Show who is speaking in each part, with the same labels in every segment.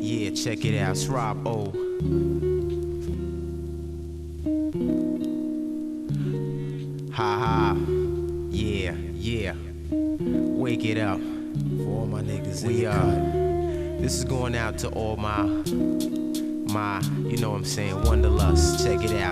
Speaker 1: Yeah, check it out. It's Rob-O. Ha ha. Yeah, yeah. Wake it up.
Speaker 2: For all my niggas in
Speaker 1: We
Speaker 2: the
Speaker 1: uh this is going out to all my my, you know what I'm saying, Wunderlust. Check it out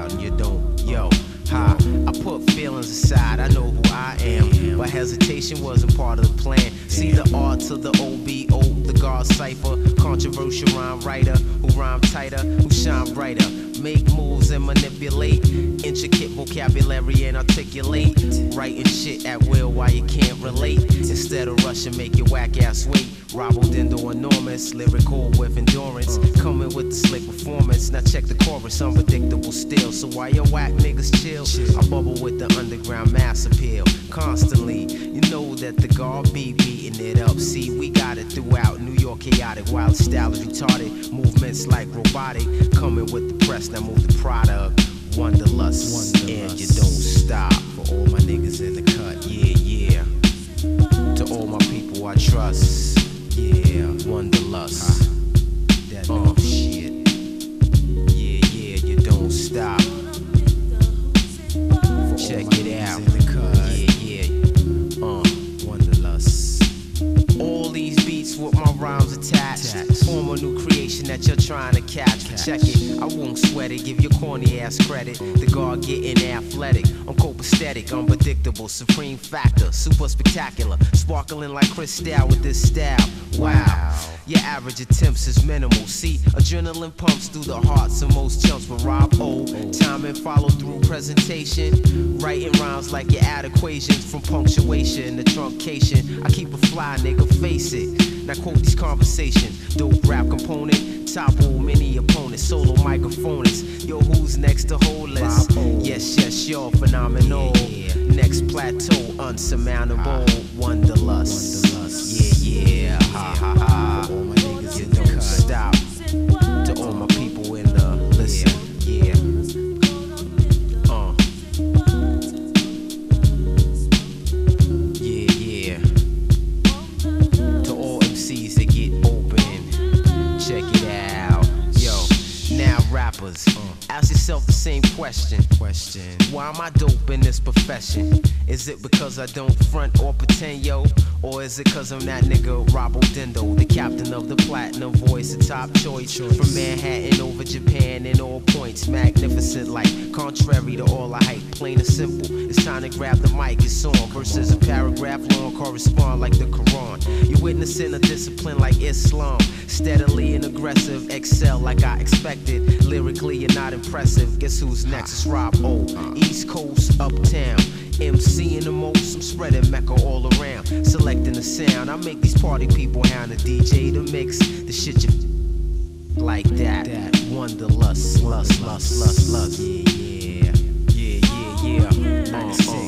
Speaker 1: Wasn't part of the plan. See the art to the OBO, the God cipher, controversial rhyme writer who rhyme tighter, who shine brighter. Make moves and manipulate intricate vocabulary and articulate. Writing shit at will while you can't relate. Instead of rushing, make your whack ass wait. Robble Dindo enormous, lyrical with endurance. Coming with the slick performance. Now check the chorus, unpredictable still. So why your whack niggas chill? I bubble with the underground mass appeal. Constantly, you know that the guard be beating it up. See, we got it throughout New York, chaotic. Wild style retarded. Movements like robotic. Coming with the press, now move the product. Wunderlust, and you don't stop.
Speaker 2: For all my niggas in the cut.
Speaker 1: Yeah, yeah. To all my people I trust. Yeah, wunderlust.
Speaker 2: That
Speaker 1: Form a new creation that you're trying to catch. Check it, I won't sweat it. Give your corny ass credit. The guard getting athletic. I'm copacetic, unpredictable, supreme factor, super spectacular. Sparkling like crystal with this style. Wow. Your average attempts is minimal. See, adrenaline pumps through the hearts of most chumps. But Rob-O, time and follow through presentation. Writing rhymes like you add equations from punctuation to truncation. I keep a fly, nigga, face it. Now quote these conversations. Dope rap component, topple many opponents, solo microphonists. Yo, who's next to?
Speaker 2: Rob-O.
Speaker 1: Yes, yes, you're phenomenal.
Speaker 2: Yeah,
Speaker 1: Next plateau, unsurmountable. Ah.
Speaker 2: wunderlust. Wunderlust.
Speaker 1: Yeah, yeah. Ha ha now rappers, uh, ask yourself the same question.
Speaker 2: Question.
Speaker 1: Why am I dope in this profession? Is it because I don't front or pretend, yo? Or is it cause I'm that nigga Robo Dindo, the captain of the platinum voice, a top choice from Manhattan over Japan in all points, magnificent like contrary to all I hype, plain and simple. It's time to grab the mic, it's on. Verses a paragraph long correspond like the Quran. You're witnessing a discipline like Islam, steadily and aggressive, excel like I expected. Lyrically, you're not impressive. Guess who's next? It's Rob-O. East Coast, Uptown. MC in the most, I'm spreading Mecca all around. Selecting the sound, I make these party people hound the DJ to mix the shit you like that.
Speaker 2: That.
Speaker 1: Wunderlust, lust, lust, lust, lust.
Speaker 2: Yeah, yeah.
Speaker 1: Yeah, yeah, yeah.
Speaker 2: 96.
Speaker 1: uh, uh,